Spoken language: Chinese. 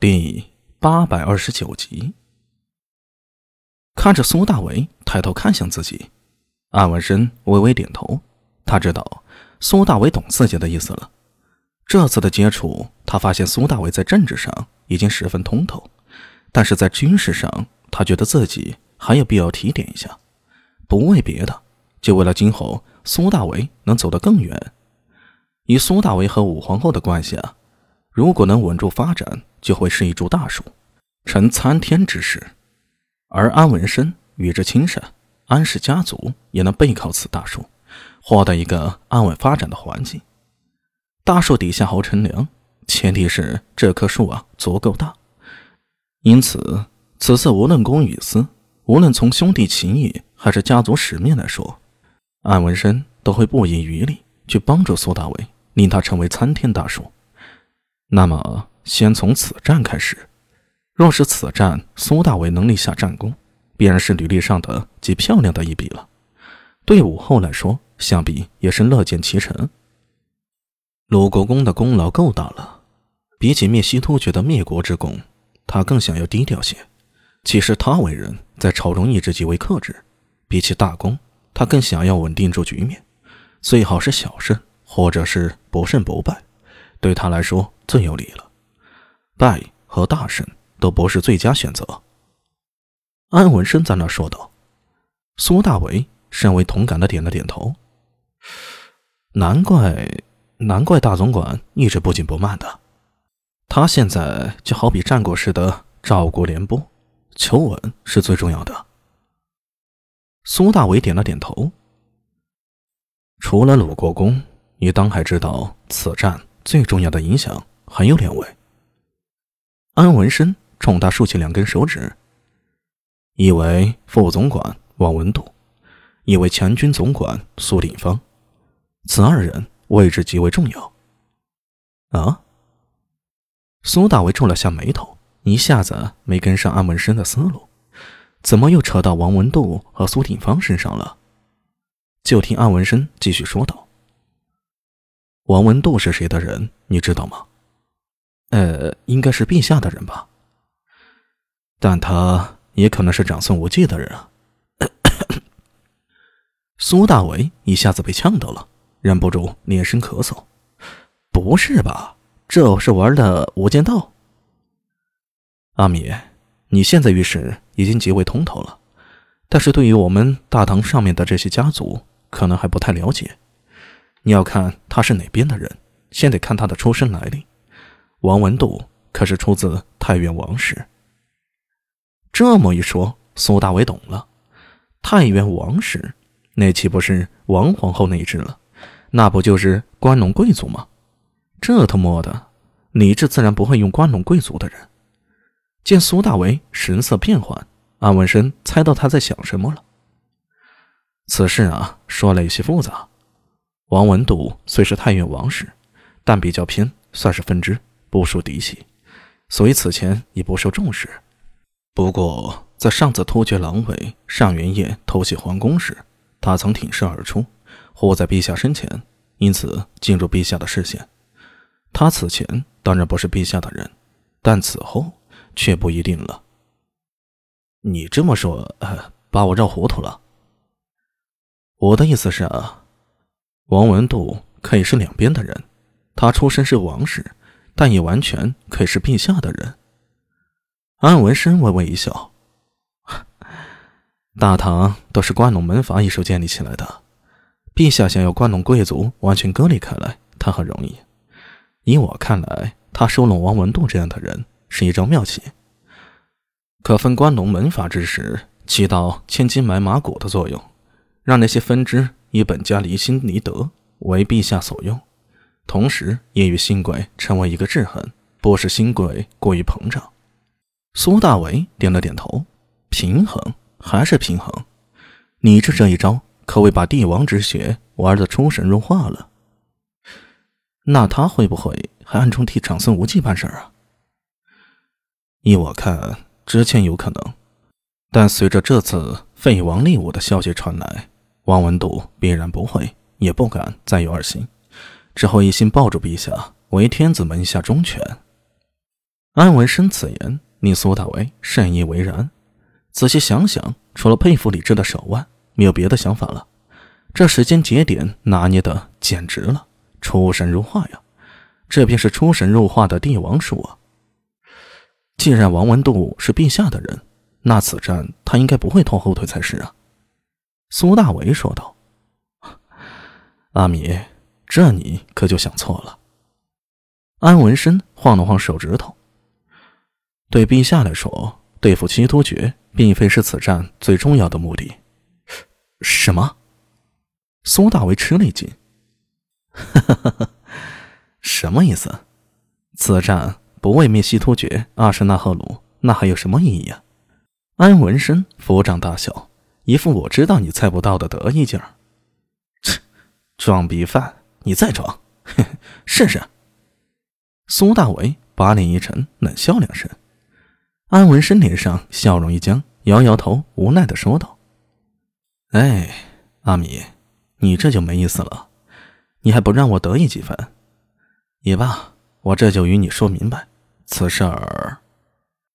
第八百二十九集，看着苏大为抬头看向自己，安文生微微点头。他知道苏大为懂自己的意思了。这次的接触，他发现苏大为在政治上已经十分通透，但是在军事上，他觉得自己还有必要提点一下。不为别的，就为了今后苏大为能走得更远。以苏大为和武皇后的关系啊。如果能稳住发展，就会是一株大树，成参天之势；而安文生与之亲善，安氏家族也能背靠此大树，获得一个安稳发展的环境。大树底下好乘凉，前提是这棵树啊足够大。因此，此次无论公与私，无论从兄弟情谊还是家族使命来说，安文生都会不遗余力去帮助苏大伟，令他成为参天大树。那么，先从此战开始。若是此战苏大伟能立下战功，必然是履历上的极漂亮的一笔了。对武后来说，想必也是乐见其成。鲁国公的功劳够大了，比起灭西突厥的灭国之功，他更想要低调些。其实他为人，在朝中一直极为克制，比起大功，他更想要稳定住局面，最好是小胜，或者是不胜不败。对他来说最有利了，败和大胜都不是最佳选择。安文生在那说道。苏大为甚为同感的点了点头。难怪，难怪大总管一直不紧不慢的。他现在就好比战国时的赵国廉颇，求稳是最重要的。苏大为点了点头。除了鲁国公，你当还知道此战？最重要的影响还有两位。安文生冲他竖起两根手指，一为副总管王文度，一为前军总管苏定方，此二人位置极为重要。啊！苏大为皱了下眉头，一下子没跟上安文生的思路，怎么又扯到王文度和苏定方身上了？就听安文生继续说道。王文度是谁的人？你知道吗？呃，应该是陛下的人吧。但他也可能是长孙无忌的人啊。苏大为一下子被呛到了，忍不住连声咳嗽。不是吧？这是玩的无间道？阿米，你现在遇事已经极为通透了，但是对于我们大唐上面的这些家族，可能还不太了解。你要看他是哪边的人，先得看他的出身来历。王文度可是出自太原王室。这么一说，苏大伟懂了。太原王室，那岂不是王皇后那一支了？那不就是关陇贵族吗？这他妈的，李治自然不会用关陇贵族的人。见苏大为神色变幻，安文生猜到他在想什么了。此事啊，说来有些复杂。王文度虽是太原王室，但比较偏，算是分支，不属嫡系，所以此前也不受重视。不过，在上次突厥狼尾上元夜偷袭皇宫时，他曾挺身而出，护在陛下身前，因此进入陛下的视线。他此前当然不是陛下的人，但此后却不一定了。你这么说，把我绕糊涂了。我的意思是啊。王文度可以是两边的人，他出身是王室，但也完全可以是陛下的人。安文生微微一笑：“ 大唐都是关陇门阀一手建立起来的，陛下想要关陇贵族完全割离开来，他很容易。以我看来，他收拢王文度这样的人是一招妙棋，可分关陇门阀之时，起到千金买马骨的作用，让那些分支。”以本家离心离德为陛下所用，同时也与新鬼成为一个制衡，不使新鬼过于膨胀。苏大为点了点头，平衡还是平衡。你这这一招可谓把帝王之血玩得出神入化了。那他会不会还暗中替长孙无忌办事啊？依我看，之前有可能，但随着这次废王立武的消息传来。王文度必然不会，也不敢再有二心，只会一心抱住陛下，为天子门下忠犬。安文生此言令苏大为深以为然。仔细想想，除了佩服李治的手腕，没有别的想法了。这时间节点拿捏的简直了，出神入化呀！这便是出神入化的帝王术啊！既然王文度是陛下的人，那此战他应该不会拖后腿才是啊。苏大为说道：“阿米，这你可就想错了。”安文生晃了晃手指头：“对陛下来说，对付七突厥并非是此战最重要的目的。”什么？苏大为吃了一惊：“哈 哈什么意思？此战不为灭西突厥、阿什纳赫鲁，那还有什么意义啊？”安文生抚掌大笑，一副我知道你猜不到的得意劲儿。切，装逼犯，你再装，试试。苏大为把脸一沉，冷笑两声。安文生脸上笑容一僵，摇摇头，无奈的说道：“哎，阿米，你这就没意思了，你还不让我得意几分？也罢，我这就与你说明白，此事儿。”